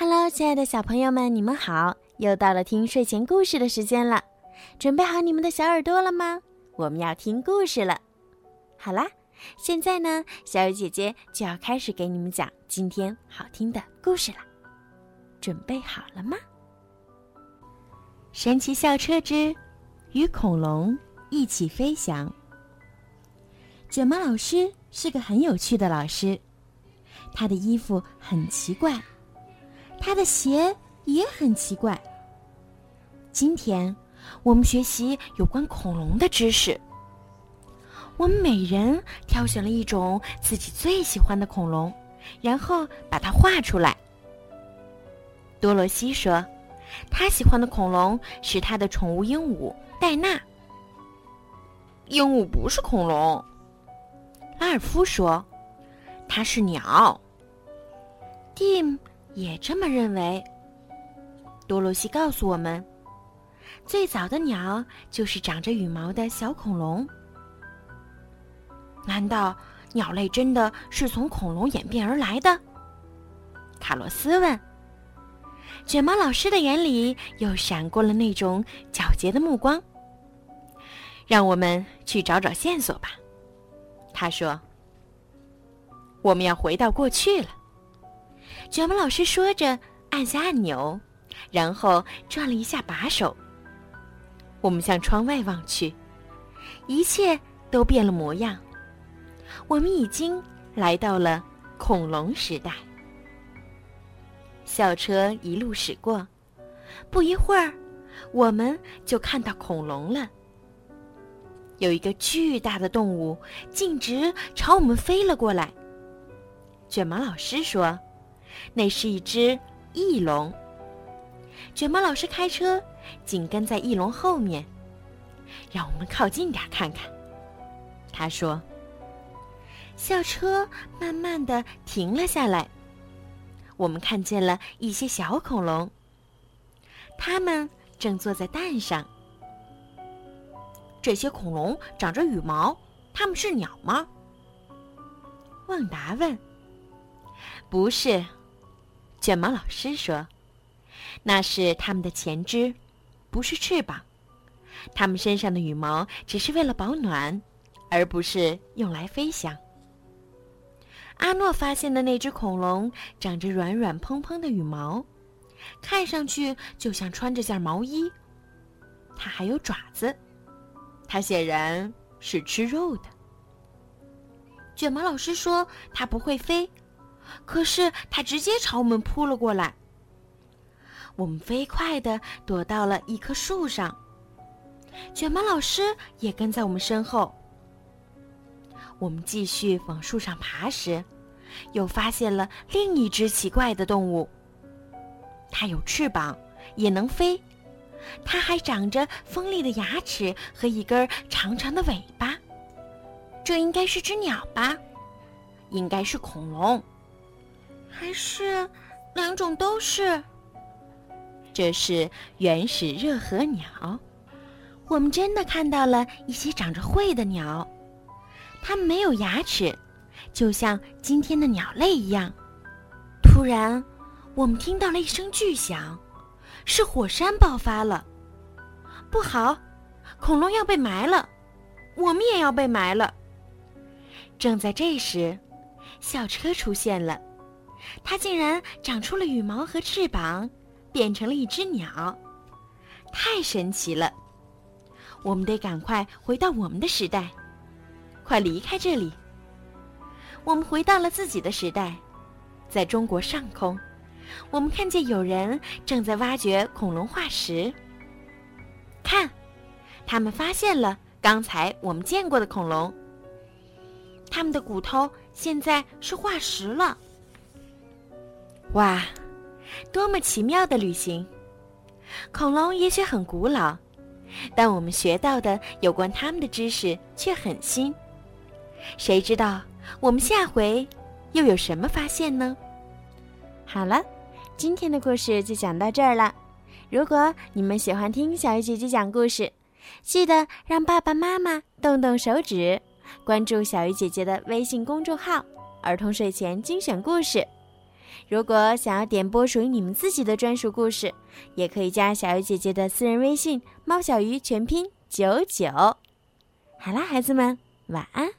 Hello，亲爱的小朋友们，你们好！又到了听睡前故事的时间了，准备好你们的小耳朵了吗？我们要听故事了。好啦，现在呢，小雨姐姐就要开始给你们讲今天好听的故事了。准备好了吗？神奇校车之与恐龙一起飞翔。卷毛老师是个很有趣的老师，他的衣服很奇怪。他的鞋也很奇怪。今天，我们学习有关恐龙的知识。我们每人挑选了一种自己最喜欢的恐龙，然后把它画出来。多罗西说，他喜欢的恐龙是他的宠物鹦鹉戴娜。鹦鹉不是恐龙，拉尔夫说，它是鸟。蒂姆。也这么认为。多罗西告诉我们，最早的鸟就是长着羽毛的小恐龙。难道鸟类真的是从恐龙演变而来的？卡洛斯问。卷毛老师的眼里又闪过了那种皎洁的目光。让我们去找找线索吧，他说。我们要回到过去了。卷毛老师说着，按下按钮，然后转了一下把手。我们向窗外望去，一切都变了模样。我们已经来到了恐龙时代。校车一路驶过，不一会儿，我们就看到恐龙了。有一个巨大的动物径直朝我们飞了过来。卷毛老师说。那是一只翼龙。卷毛老师开车紧跟在翼龙后面，让我们靠近点看看。他说：“校车慢慢的停了下来，我们看见了一些小恐龙，它们正坐在蛋上。这些恐龙长着羽毛，它们是鸟吗？”旺达问。“不是。”卷毛老师说：“那是它们的前肢，不是翅膀。它们身上的羽毛只是为了保暖，而不是用来飞翔。”阿诺发现的那只恐龙长着软软蓬蓬的羽毛，看上去就像穿着件毛衣。它还有爪子，它显然是吃肉的。卷毛老师说：“它不会飞。”可是它直接朝我们扑了过来。我们飞快地躲到了一棵树上，卷毛老师也跟在我们身后。我们继续往树上爬时，又发现了另一只奇怪的动物。它有翅膀，也能飞，它还长着锋利的牙齿和一根长长的尾巴。这应该是只鸟吧？应该是恐龙。还是两种都是。这是原始热河鸟，我们真的看到了一些长着喙的鸟，它们没有牙齿，就像今天的鸟类一样。突然，我们听到了一声巨响，是火山爆发了。不好，恐龙要被埋了，我们也要被埋了。正在这时，校车出现了。它竟然长出了羽毛和翅膀，变成了一只鸟，太神奇了！我们得赶快回到我们的时代，快离开这里。我们回到了自己的时代，在中国上空，我们看见有人正在挖掘恐龙化石。看，他们发现了刚才我们见过的恐龙，他们的骨头现在是化石了。哇，多么奇妙的旅行！恐龙也许很古老，但我们学到的有关它们的知识却很新。谁知道我们下回又有什么发现呢？好了，今天的故事就讲到这儿了。如果你们喜欢听小鱼姐姐讲故事，记得让爸爸妈妈动动手指，关注小鱼姐姐的微信公众号“儿童睡前精选故事”。如果想要点播属于你们自己的专属故事，也可以加小鱼姐姐的私人微信“猫小鱼”全拼九九。好啦，孩子们，晚安。